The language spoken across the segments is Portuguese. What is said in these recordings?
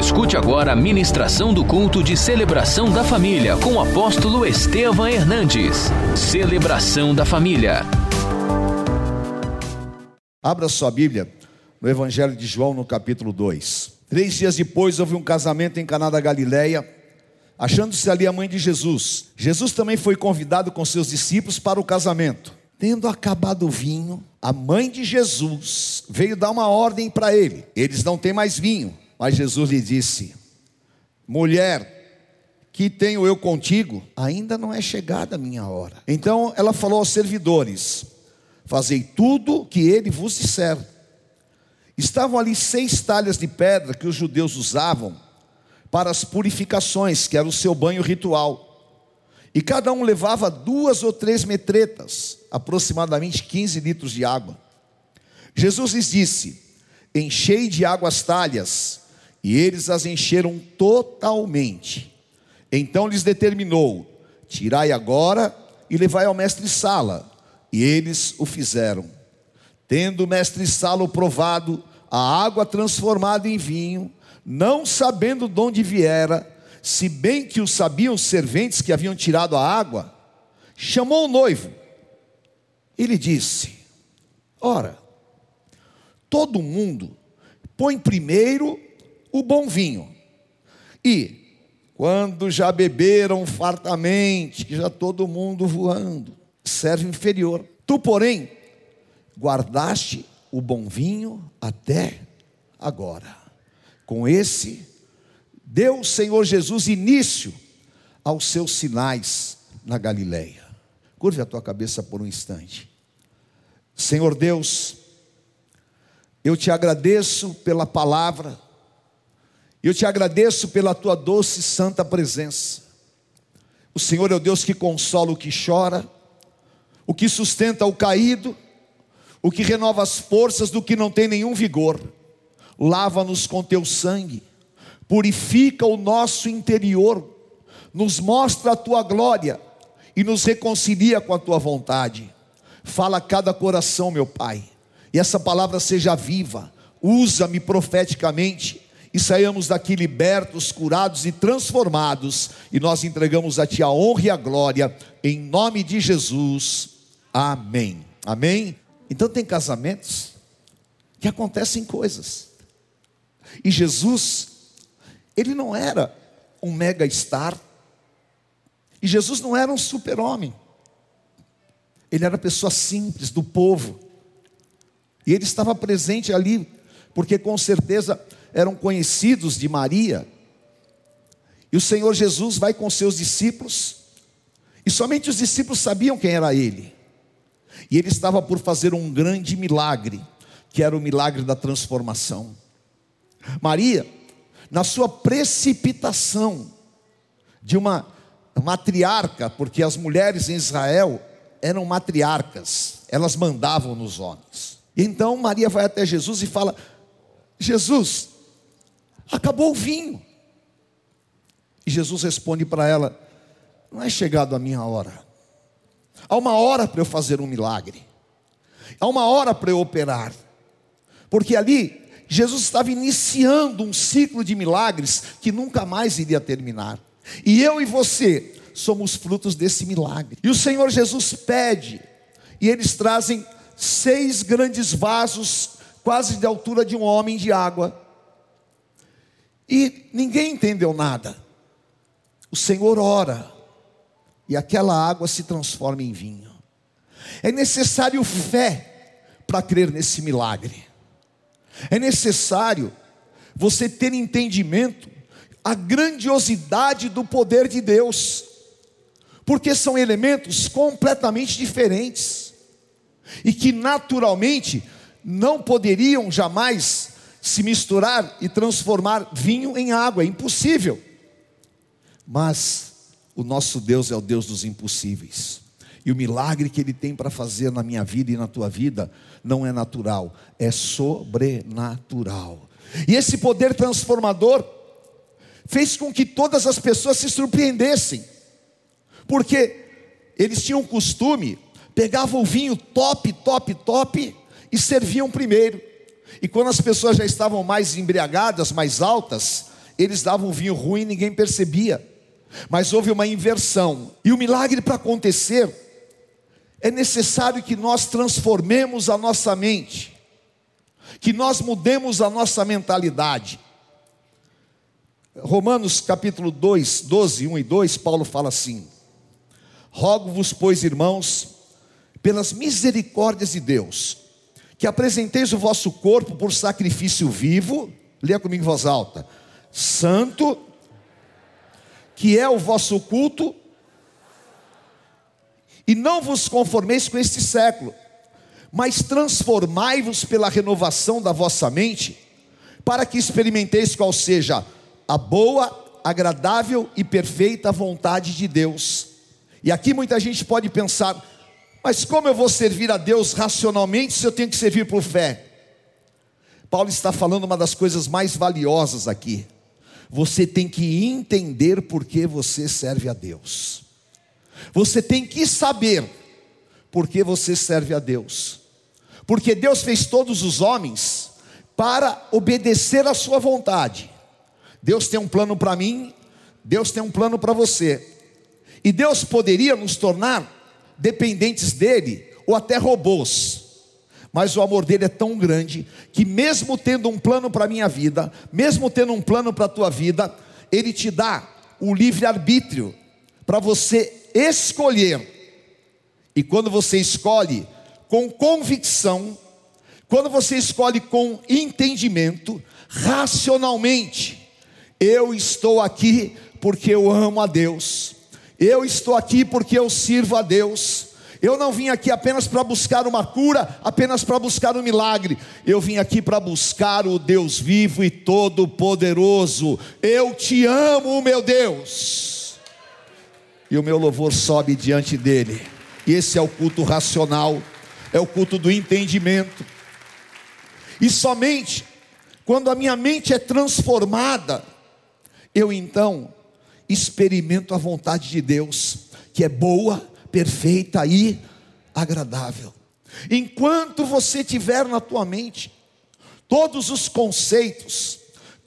Escute agora a ministração do culto de celebração da família com o apóstolo Estevam Hernandes. Celebração da família. Abra sua Bíblia no Evangelho de João, no capítulo 2. Três dias depois houve um casamento em Caná da Galileia, achando-se ali a mãe de Jesus. Jesus também foi convidado com seus discípulos para o casamento. Tendo acabado o vinho, a mãe de Jesus veio dar uma ordem para ele. Eles não têm mais vinho. Mas Jesus lhe disse: Mulher, que tenho eu contigo? Ainda não é chegada a minha hora. Então ela falou aos servidores: Fazei tudo que ele vos disser. Estavam ali seis talhas de pedra que os judeus usavam para as purificações, que era o seu banho ritual. E cada um levava duas ou três metretas, aproximadamente 15 litros de água. Jesus lhes disse: Enchei de água as talhas, e eles as encheram totalmente. Então lhes determinou: Tirai agora e levai ao mestre Sala. E eles o fizeram. Tendo o mestre Sala provado a água transformada em vinho, não sabendo de onde viera, se bem que o sabiam os serventes que haviam tirado a água, chamou o noivo e lhe disse: Ora, todo mundo põe primeiro o bom vinho. E quando já beberam fartamente, que já todo mundo voando, serve inferior. Tu, porém, guardaste o bom vinho até agora. Com esse, deu o Senhor Jesus início aos seus sinais na Galileia. Curve a tua cabeça por um instante. Senhor Deus, eu te agradeço pela palavra eu te agradeço pela tua doce e santa presença. O Senhor é o Deus que consola o que chora, o que sustenta o caído, o que renova as forças do que não tem nenhum vigor. Lava-nos com teu sangue, purifica o nosso interior, nos mostra a tua glória e nos reconcilia com a tua vontade. Fala a cada coração, meu Pai, e essa palavra seja viva, usa-me profeticamente e saímos daqui libertos, curados e transformados, e nós entregamos a Ti a honra e a glória, em nome de Jesus, amém. Amém? Então, tem casamentos que acontecem coisas, e Jesus, ele não era um mega star, e Jesus não era um super-homem, ele era pessoa simples, do povo, e ele estava presente ali, porque com certeza eram conhecidos de Maria. E o Senhor Jesus vai com seus discípulos, e somente os discípulos sabiam quem era ele. E ele estava por fazer um grande milagre, que era o milagre da transformação. Maria, na sua precipitação de uma matriarca, porque as mulheres em Israel eram matriarcas, elas mandavam nos homens. Então Maria vai até Jesus e fala: Jesus, acabou o vinho. E Jesus responde para ela: Não é chegado a minha hora. Há uma hora para eu fazer um milagre. Há uma hora para eu operar. Porque ali Jesus estava iniciando um ciclo de milagres que nunca mais iria terminar. E eu e você somos frutos desse milagre. E o Senhor Jesus pede, e eles trazem seis grandes vasos, quase de altura de um homem de água. E ninguém entendeu nada. O Senhor ora, e aquela água se transforma em vinho. É necessário fé para crer nesse milagre. É necessário você ter entendimento a grandiosidade do poder de Deus, porque são elementos completamente diferentes e que naturalmente não poderiam jamais se misturar e transformar vinho em água, é impossível. Mas o nosso Deus é o Deus dos impossíveis. E o milagre que Ele tem para fazer na minha vida e na tua vida não é natural, é sobrenatural. E esse poder transformador fez com que todas as pessoas se surpreendessem, porque eles tinham costume, pegavam o vinho top, top, top e serviam primeiro. E quando as pessoas já estavam mais embriagadas, mais altas, eles davam vinho ruim e ninguém percebia. Mas houve uma inversão. E o milagre para acontecer, é necessário que nós transformemos a nossa mente, que nós mudemos a nossa mentalidade. Romanos capítulo 2, 12, 1 e 2, Paulo fala assim: Rogo-vos, pois, irmãos, pelas misericórdias de Deus, que apresenteis o vosso corpo por sacrifício vivo, leia comigo em voz alta, santo, que é o vosso culto, e não vos conformeis com este século, mas transformai-vos pela renovação da vossa mente, para que experimenteis qual seja a boa, agradável e perfeita vontade de Deus. E aqui muita gente pode pensar, mas como eu vou servir a Deus racionalmente se eu tenho que servir por fé? Paulo está falando uma das coisas mais valiosas aqui. Você tem que entender por que você serve a Deus. Você tem que saber por que você serve a Deus. Porque Deus fez todos os homens para obedecer à sua vontade. Deus tem um plano para mim, Deus tem um plano para você. E Deus poderia nos tornar dependentes dele ou até robôs. Mas o amor dele é tão grande que mesmo tendo um plano para a minha vida, mesmo tendo um plano para a tua vida, ele te dá o livre arbítrio para você escolher. E quando você escolhe com convicção, quando você escolhe com entendimento, racionalmente, eu estou aqui porque eu amo a Deus. Eu estou aqui porque eu sirvo a Deus. Eu não vim aqui apenas para buscar uma cura, apenas para buscar um milagre. Eu vim aqui para buscar o Deus vivo e todo-poderoso. Eu te amo, meu Deus. E o meu louvor sobe diante dele. E esse é o culto racional, é o culto do entendimento. E somente quando a minha mente é transformada, eu então experimento a vontade de Deus, que é boa, perfeita e agradável. Enquanto você tiver na tua mente todos os conceitos,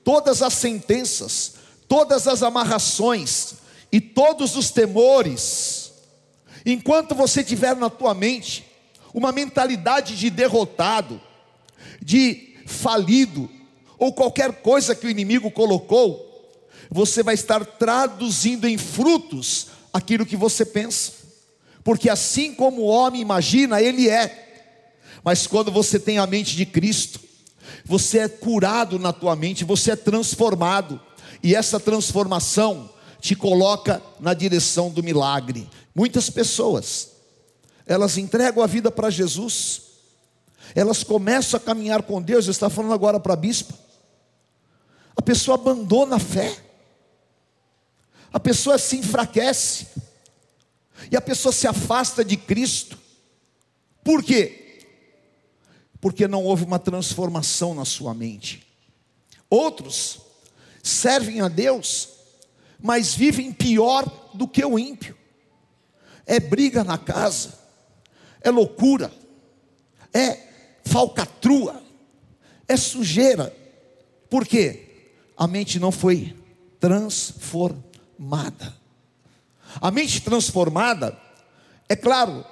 todas as sentenças, todas as amarrações e todos os temores, enquanto você tiver na tua mente uma mentalidade de derrotado, de falido, ou qualquer coisa que o inimigo colocou, você vai estar traduzindo em frutos aquilo que você pensa, porque assim como o homem imagina, ele é, mas quando você tem a mente de Cristo, você é curado na tua mente, você é transformado, e essa transformação te coloca na direção do milagre. Muitas pessoas, elas entregam a vida para Jesus, elas começam a caminhar com Deus, eu estou falando agora para a bispa, a pessoa abandona a fé, a pessoa se enfraquece, e a pessoa se afasta de Cristo, por quê? Porque não houve uma transformação na sua mente. Outros servem a Deus, mas vivem pior do que o ímpio. É briga na casa, é loucura, é falcatrua, é sujeira. Por quê? A mente não foi transformada transformada. A mente transformada, é claro,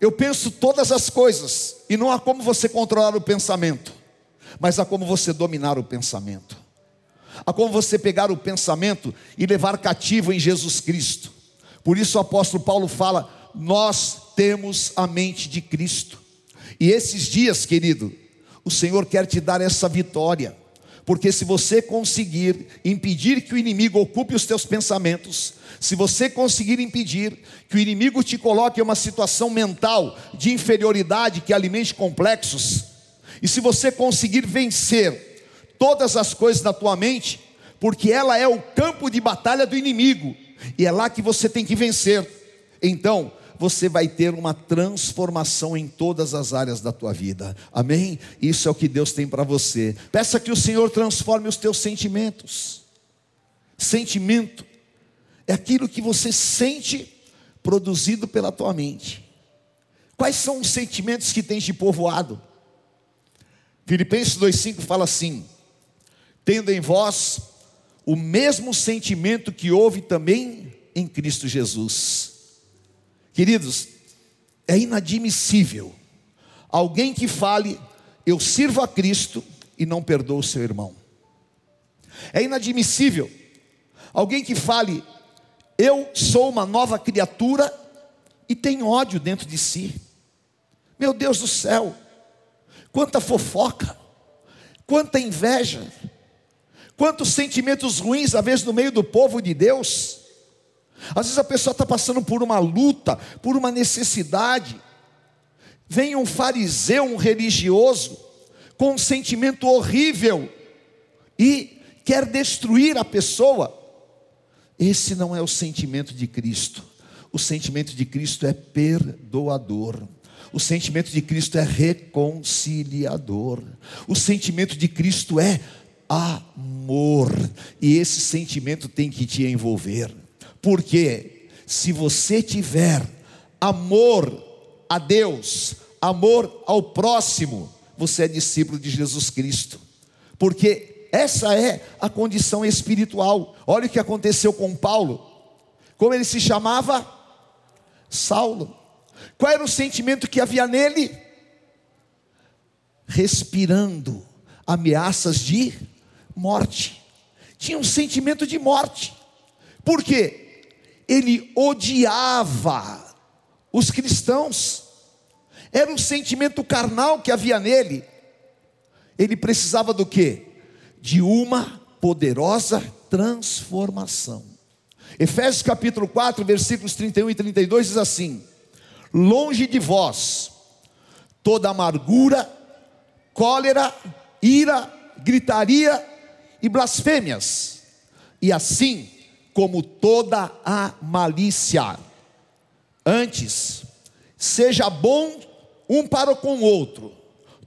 eu penso todas as coisas, e não há como você controlar o pensamento, mas há como você dominar o pensamento. Há como você pegar o pensamento e levar cativo em Jesus Cristo. Por isso o apóstolo Paulo fala: Nós temos a mente de Cristo. E esses dias, querido, o Senhor quer te dar essa vitória. Porque se você conseguir impedir que o inimigo ocupe os teus pensamentos, se você conseguir impedir que o inimigo te coloque em uma situação mental de inferioridade que alimente complexos, e se você conseguir vencer todas as coisas na tua mente, porque ela é o campo de batalha do inimigo, e é lá que você tem que vencer. Então, você vai ter uma transformação em todas as áreas da tua vida. Amém? Isso é o que Deus tem para você. Peça que o Senhor transforme os teus sentimentos. Sentimento é aquilo que você sente produzido pela tua mente. Quais são os sentimentos que tens de povoado? Filipenses 2,5 fala assim: tendo em vós o mesmo sentimento que houve também em Cristo Jesus. Queridos, é inadmissível alguém que fale, eu sirvo a Cristo e não perdoa o seu irmão. É inadmissível alguém que fale, eu sou uma nova criatura e tem ódio dentro de si. Meu Deus do céu, quanta fofoca, quanta inveja, quantos sentimentos ruins, às vezes, no meio do povo de Deus. Às vezes a pessoa está passando por uma luta, por uma necessidade. Vem um fariseu, um religioso, com um sentimento horrível e quer destruir a pessoa. Esse não é o sentimento de Cristo. O sentimento de Cristo é perdoador. O sentimento de Cristo é reconciliador. O sentimento de Cristo é amor. E esse sentimento tem que te envolver. Porque se você tiver amor a Deus, amor ao próximo, você é discípulo de Jesus Cristo. Porque essa é a condição espiritual. Olha o que aconteceu com Paulo. Como ele se chamava? Saulo. Qual era o sentimento que havia nele? Respirando ameaças de morte. Tinha um sentimento de morte. Por quê? Ele odiava os cristãos. Era um sentimento carnal que havia nele. Ele precisava do quê? De uma poderosa transformação. Efésios capítulo 4, versículos 31 e 32 diz assim: Longe de vós toda amargura, cólera, ira, gritaria e blasfêmias, e assim como toda a malícia. Antes, seja bom um para com o outro,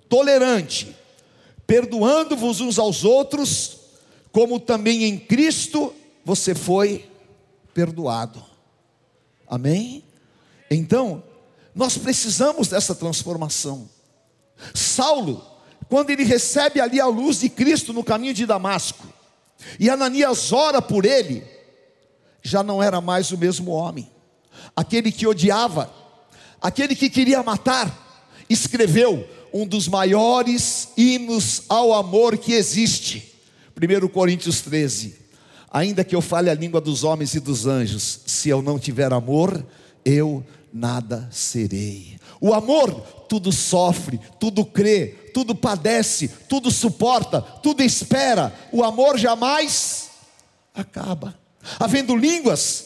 tolerante, perdoando-vos uns aos outros, como também em Cristo você foi perdoado. Amém? Então, nós precisamos dessa transformação. Saulo, quando ele recebe ali a luz de Cristo no caminho de Damasco, e Ananias ora por ele, já não era mais o mesmo homem. Aquele que odiava, aquele que queria matar, escreveu um dos maiores hinos ao amor que existe. 1 Coríntios 13. Ainda que eu fale a língua dos homens e dos anjos, se eu não tiver amor, eu nada serei. O amor tudo sofre, tudo crê, tudo padece, tudo suporta, tudo espera. O amor jamais acaba. Havendo línguas,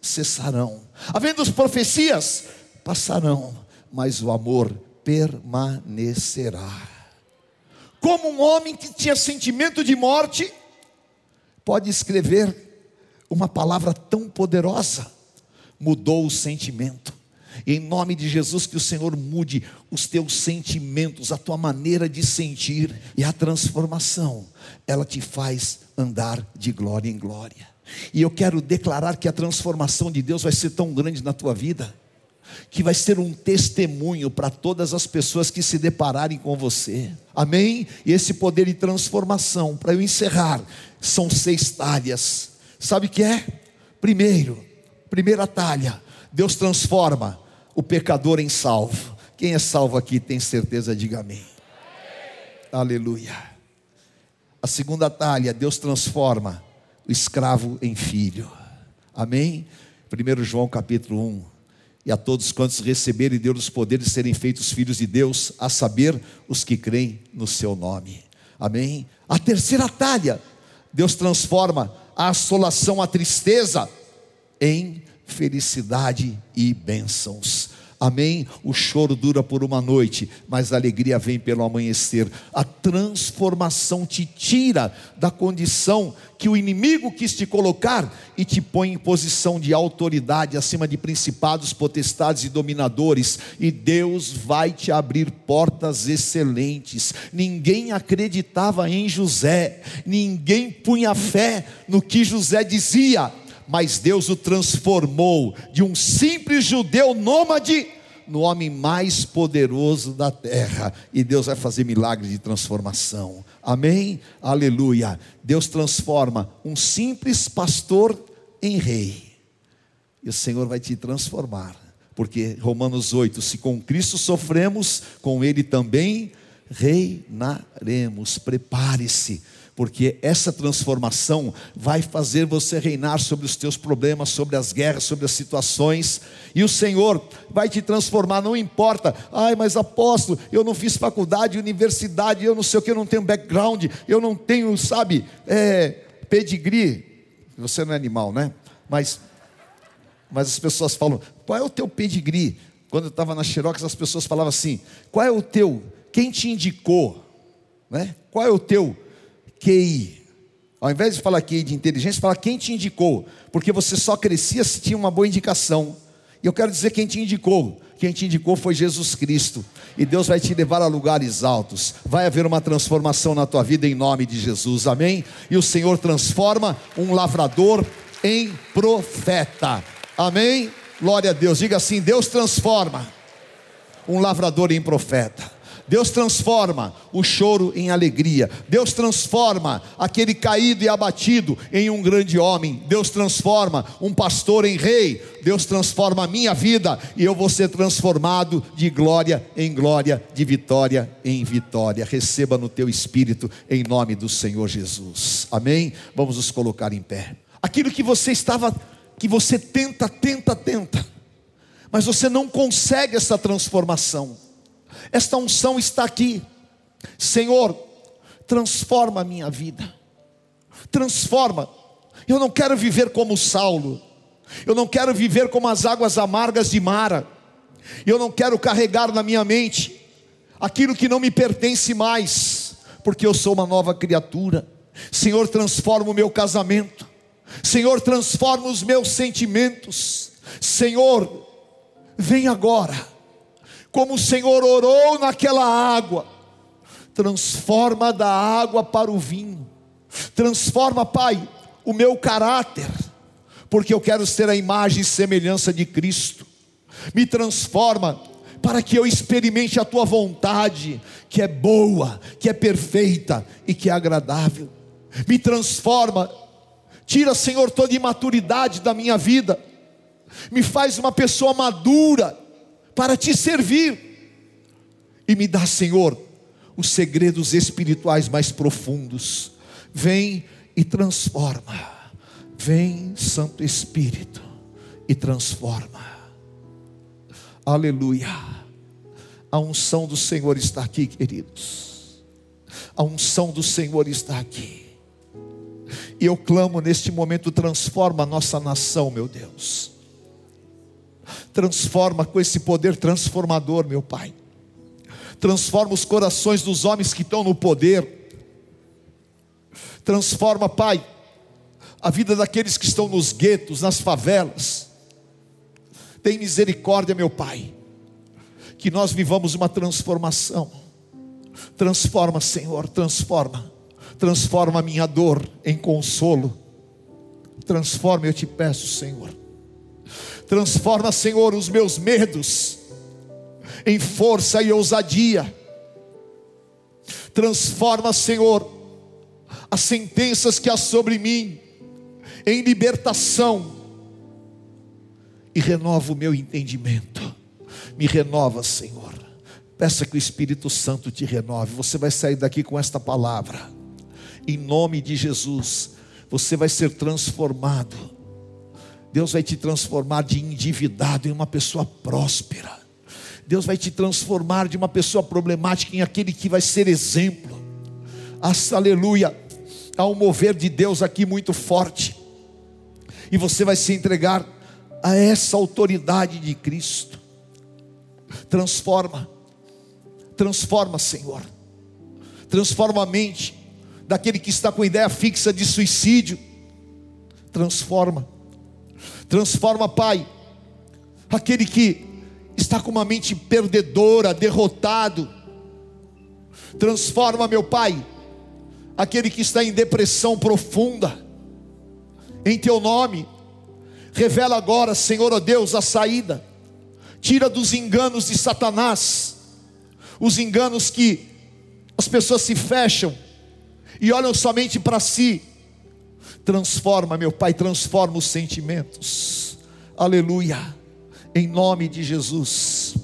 cessarão. Havendo profecias, passarão. Mas o amor permanecerá. Como um homem que tinha sentimento de morte, pode escrever uma palavra tão poderosa, mudou o sentimento. E em nome de Jesus, que o Senhor mude os teus sentimentos, a tua maneira de sentir, e a transformação, ela te faz andar de glória em glória. E eu quero declarar que a transformação de Deus vai ser tão grande na tua vida, que vai ser um testemunho para todas as pessoas que se depararem com você. Amém? E esse poder de transformação, para eu encerrar, são seis talhas. Sabe o que é? Primeiro, primeira talha, Deus transforma o pecador em salvo. Quem é salvo aqui tem certeza, diga amém. amém. Aleluia. A segunda talha, Deus transforma o escravo em filho. Amém? 1 João capítulo 1. E a todos quantos receberem Deus os poderes de serem feitos filhos de Deus, a saber, os que creem no seu nome. Amém? A terceira talha, Deus transforma a assolação, a tristeza em felicidade e bênçãos. Amém? O choro dura por uma noite, mas a alegria vem pelo amanhecer. A transformação te tira da condição que o inimigo quis te colocar e te põe em posição de autoridade acima de principados, potestades e dominadores, e Deus vai te abrir portas excelentes. Ninguém acreditava em José, ninguém punha fé no que José dizia mas Deus o transformou de um simples judeu nômade no homem mais poderoso da terra, e Deus vai fazer milagre de transformação. Amém? Aleluia. Deus transforma um simples pastor em rei. E o Senhor vai te transformar. Porque Romanos 8, se com Cristo sofremos, com ele também reinaremos. Prepare-se porque essa transformação vai fazer você reinar sobre os teus problemas, sobre as guerras, sobre as situações, e o Senhor vai te transformar, não importa, ai, mas apóstolo, eu não fiz faculdade, universidade, eu não sei o que, eu não tenho background, eu não tenho, sabe, é, pedigree, você não é animal, né? Mas, mas as pessoas falam, qual é o teu pedigree? Quando eu estava na Xerox, as pessoas falavam assim, qual é o teu, quem te indicou, né? Qual é o teu QI. Ao invés de falar QI de inteligência, fala quem te indicou, porque você só crescia se tinha uma boa indicação. E eu quero dizer quem te indicou. Quem te indicou foi Jesus Cristo. E Deus vai te levar a lugares altos. Vai haver uma transformação na tua vida em nome de Jesus. Amém? E o Senhor transforma um lavrador em profeta. Amém? Glória a Deus. Diga assim: Deus transforma um lavrador em profeta. Deus transforma o choro em alegria. Deus transforma aquele caído e abatido em um grande homem. Deus transforma um pastor em rei. Deus transforma a minha vida e eu vou ser transformado de glória em glória, de vitória em vitória. Receba no teu espírito em nome do Senhor Jesus. Amém? Vamos nos colocar em pé. Aquilo que você estava que você tenta, tenta, tenta, mas você não consegue essa transformação esta unção está aqui. Senhor, transforma a minha vida. Transforma. Eu não quero viver como Saulo. Eu não quero viver como as águas amargas de Mara. Eu não quero carregar na minha mente aquilo que não me pertence mais, porque eu sou uma nova criatura. Senhor, transforma o meu casamento. Senhor, transforma os meus sentimentos. Senhor, vem agora como o Senhor orou naquela água, transforma da água para o vinho, transforma, Pai, o meu caráter, porque eu quero ser a imagem e semelhança de Cristo, me transforma para que eu experimente a tua vontade, que é boa, que é perfeita e que é agradável, me transforma, tira, Senhor, toda imaturidade da minha vida, me faz uma pessoa madura, para te servir. E me dá, Senhor, os segredos espirituais mais profundos. Vem e transforma. Vem, Santo Espírito, e transforma. Aleluia. A unção do Senhor está aqui, queridos. A unção do Senhor está aqui. E eu clamo neste momento, transforma a nossa nação, meu Deus Transforma com esse poder transformador, meu Pai. Transforma os corações dos homens que estão no poder. Transforma, Pai, a vida daqueles que estão nos guetos, nas favelas. Tem misericórdia, meu Pai, que nós vivamos uma transformação. Transforma, Senhor, transforma. Transforma a minha dor em consolo. Transforma, eu te peço, Senhor Transforma, Senhor, os meus medos em força e ousadia. Transforma, Senhor, as sentenças que há sobre mim em libertação e renova o meu entendimento. Me renova, Senhor. Peça que o Espírito Santo te renove. Você vai sair daqui com esta palavra. Em nome de Jesus, você vai ser transformado Deus vai te transformar de endividado em uma pessoa próspera. Deus vai te transformar de uma pessoa problemática em aquele que vai ser exemplo. aleluia. Há um mover de Deus aqui muito forte. E você vai se entregar a essa autoridade de Cristo. Transforma. Transforma, Senhor. Transforma a mente daquele que está com ideia fixa de suicídio. Transforma Transforma, Pai, aquele que está com uma mente perdedora, derrotado. Transforma, meu Pai, aquele que está em depressão profunda. Em Teu nome, revela agora, Senhor, ó Deus, a saída. tira dos enganos de Satanás, os enganos que as pessoas se fecham e olham somente para si. Transforma, meu Pai, transforma os sentimentos. Aleluia. Em nome de Jesus.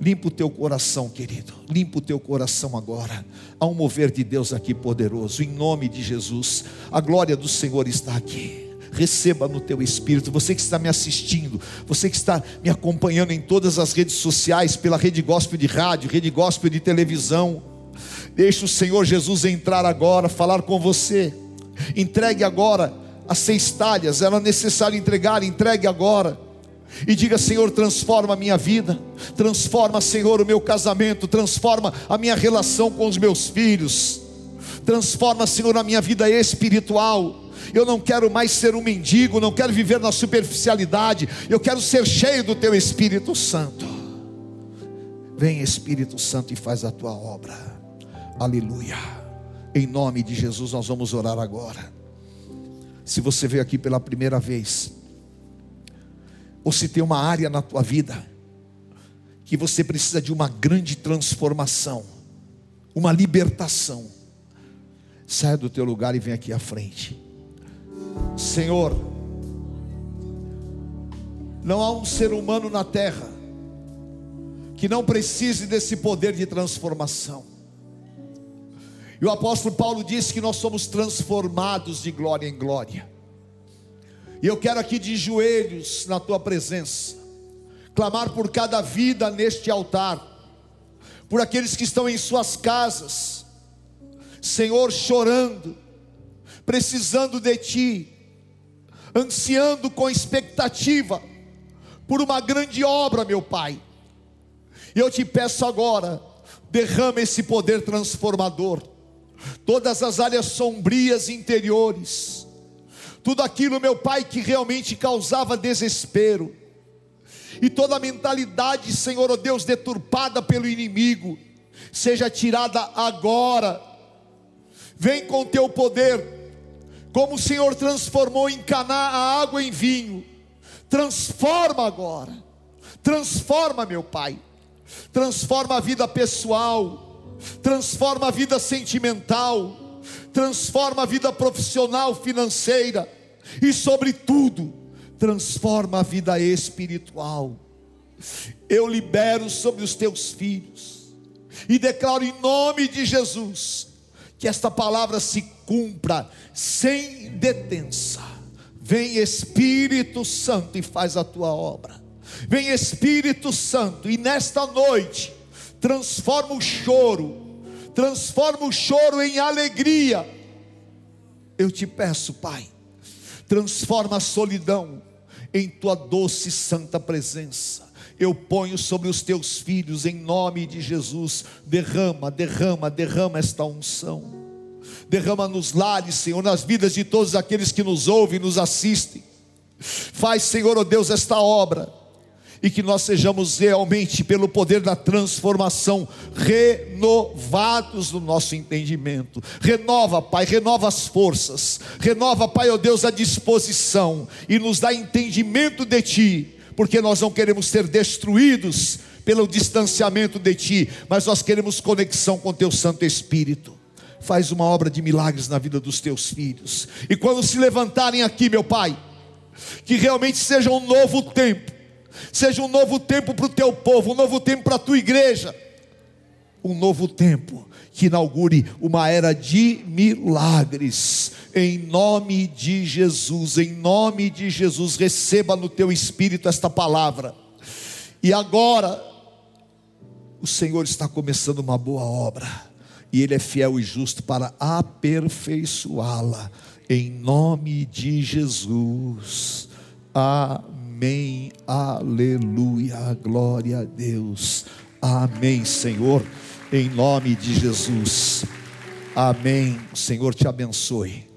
Limpa o teu coração, querido. Limpa o teu coração agora. Há um mover de Deus aqui poderoso. Em nome de Jesus. A glória do Senhor está aqui receba no teu espírito. Você que está me assistindo, você que está me acompanhando em todas as redes sociais, pela rede gospel de rádio, rede gospel de televisão. Deixe o Senhor Jesus entrar agora, falar com você. Entregue agora as seis talhas, era necessário entregar, entregue agora. E diga, Senhor, transforma a minha vida, transforma, Senhor, o meu casamento, transforma a minha relação com os meus filhos, transforma, Senhor, a minha vida espiritual eu não quero mais ser um mendigo, não quero viver na superficialidade, eu quero ser cheio do teu Espírito Santo. Vem Espírito Santo e faz a tua obra. Aleluia. Em nome de Jesus nós vamos orar agora. Se você veio aqui pela primeira vez, ou se tem uma área na tua vida que você precisa de uma grande transformação, uma libertação, saia do teu lugar e vem aqui à frente. Senhor, não há um ser humano na terra que não precise desse poder de transformação. E o apóstolo Paulo disse que nós somos transformados de glória em glória. E eu quero aqui de joelhos na tua presença, clamar por cada vida neste altar, por aqueles que estão em suas casas, Senhor, chorando, precisando de Ti, ansiando com expectativa por uma grande obra, meu Pai. E eu te peço agora, derrama esse poder transformador, todas as áreas sombrias interiores, tudo aquilo, meu Pai, que realmente causava desespero, e toda a mentalidade, Senhor, oh Deus, deturpada pelo inimigo, seja tirada agora. Vem com teu poder como o Senhor transformou em Caná a água em vinho, transforma agora. Transforma, meu Pai. Transforma a vida pessoal, transforma a vida sentimental, transforma a vida profissional, financeira e sobretudo, transforma a vida espiritual. Eu libero sobre os teus filhos e declaro em nome de Jesus que esta palavra se cumpra sem detença. Vem Espírito Santo e faz a tua obra. Vem Espírito Santo e nesta noite transforma o choro, transforma o choro em alegria. Eu te peço, Pai, transforma a solidão em tua doce e santa presença. Eu ponho sobre os teus filhos em nome de Jesus. Derrama, derrama, derrama esta unção derrama nos lares, Senhor, nas vidas de todos aqueles que nos ouvem, nos assistem. Faz, Senhor, oh Deus, esta obra e que nós sejamos realmente, pelo poder da transformação, renovados no nosso entendimento. Renova, Pai, renova as forças, renova, Pai, ó oh Deus, a disposição e nos dá entendimento de Ti, porque nós não queremos ser destruídos pelo distanciamento de Ti, mas nós queremos conexão com Teu Santo Espírito faz uma obra de milagres na vida dos teus filhos. E quando se levantarem aqui, meu Pai, que realmente seja um novo tempo, seja um novo tempo para o teu povo, um novo tempo para a tua igreja, um novo tempo que inaugure uma era de milagres, em nome de Jesus, em nome de Jesus, receba no teu espírito esta palavra, e agora, o Senhor está começando uma boa obra, e Ele é fiel e justo para aperfeiçoá-la, em nome de Jesus. Amém, aleluia, glória a Deus. Amém, Senhor, em nome de Jesus. Amém. Senhor te abençoe.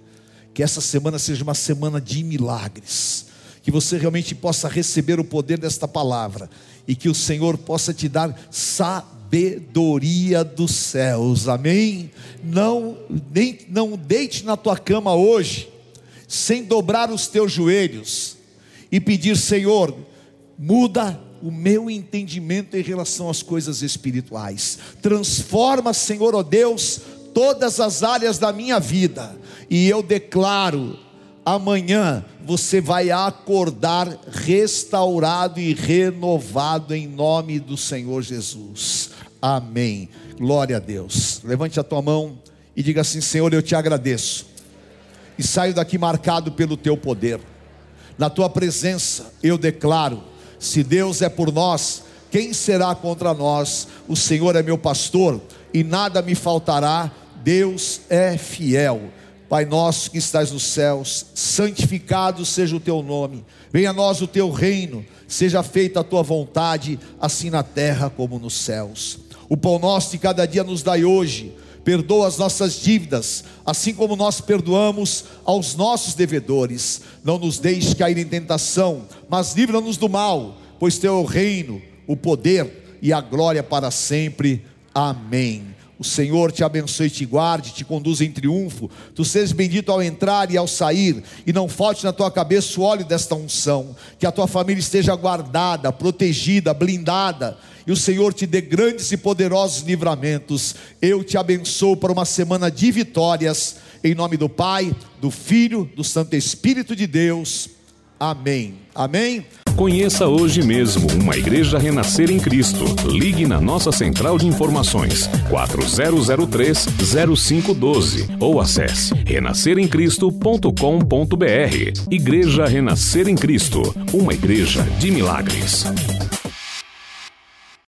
Que essa semana seja uma semana de milagres. Que você realmente possa receber o poder desta palavra. E que o Senhor possa te dar sabedoria dos céus, amém? Não, nem, não deite na tua cama hoje, sem dobrar os teus joelhos e pedir, Senhor, muda o meu entendimento em relação às coisas espirituais. Transforma, Senhor, ó oh Deus, todas as áreas da minha vida. E eu declaro amanhã você vai acordar restaurado e renovado em nome do Senhor Jesus. Amém. Glória a Deus. Levante a tua mão e diga assim: Senhor, eu te agradeço. E saio daqui marcado pelo teu poder. Na tua presença eu declaro: se Deus é por nós, quem será contra nós? O Senhor é meu pastor e nada me faltará. Deus é fiel. Pai nosso que estás nos céus, santificado seja o teu nome, venha a nós o teu reino, seja feita a tua vontade, assim na terra como nos céus. O pão nosso de cada dia nos dai hoje, perdoa as nossas dívidas, assim como nós perdoamos aos nossos devedores. Não nos deixes cair em tentação, mas livra-nos do mal, pois teu é o reino, o poder e a glória para sempre. Amém. O Senhor te abençoe te guarde, te conduza em triunfo. Tu sejas bendito ao entrar e ao sair, e não falte na tua cabeça o óleo desta unção. Que a tua família esteja guardada, protegida, blindada, e o Senhor te dê grandes e poderosos livramentos. Eu te abençoo para uma semana de vitórias, em nome do Pai, do Filho, do Santo Espírito de Deus. Amém. Amém. Conheça hoje mesmo uma igreja renascer em Cristo. Ligue na nossa central de informações 4003-0512 ou acesse renasceremcristo.com.br. Igreja Renascer em Cristo, uma igreja de milagres.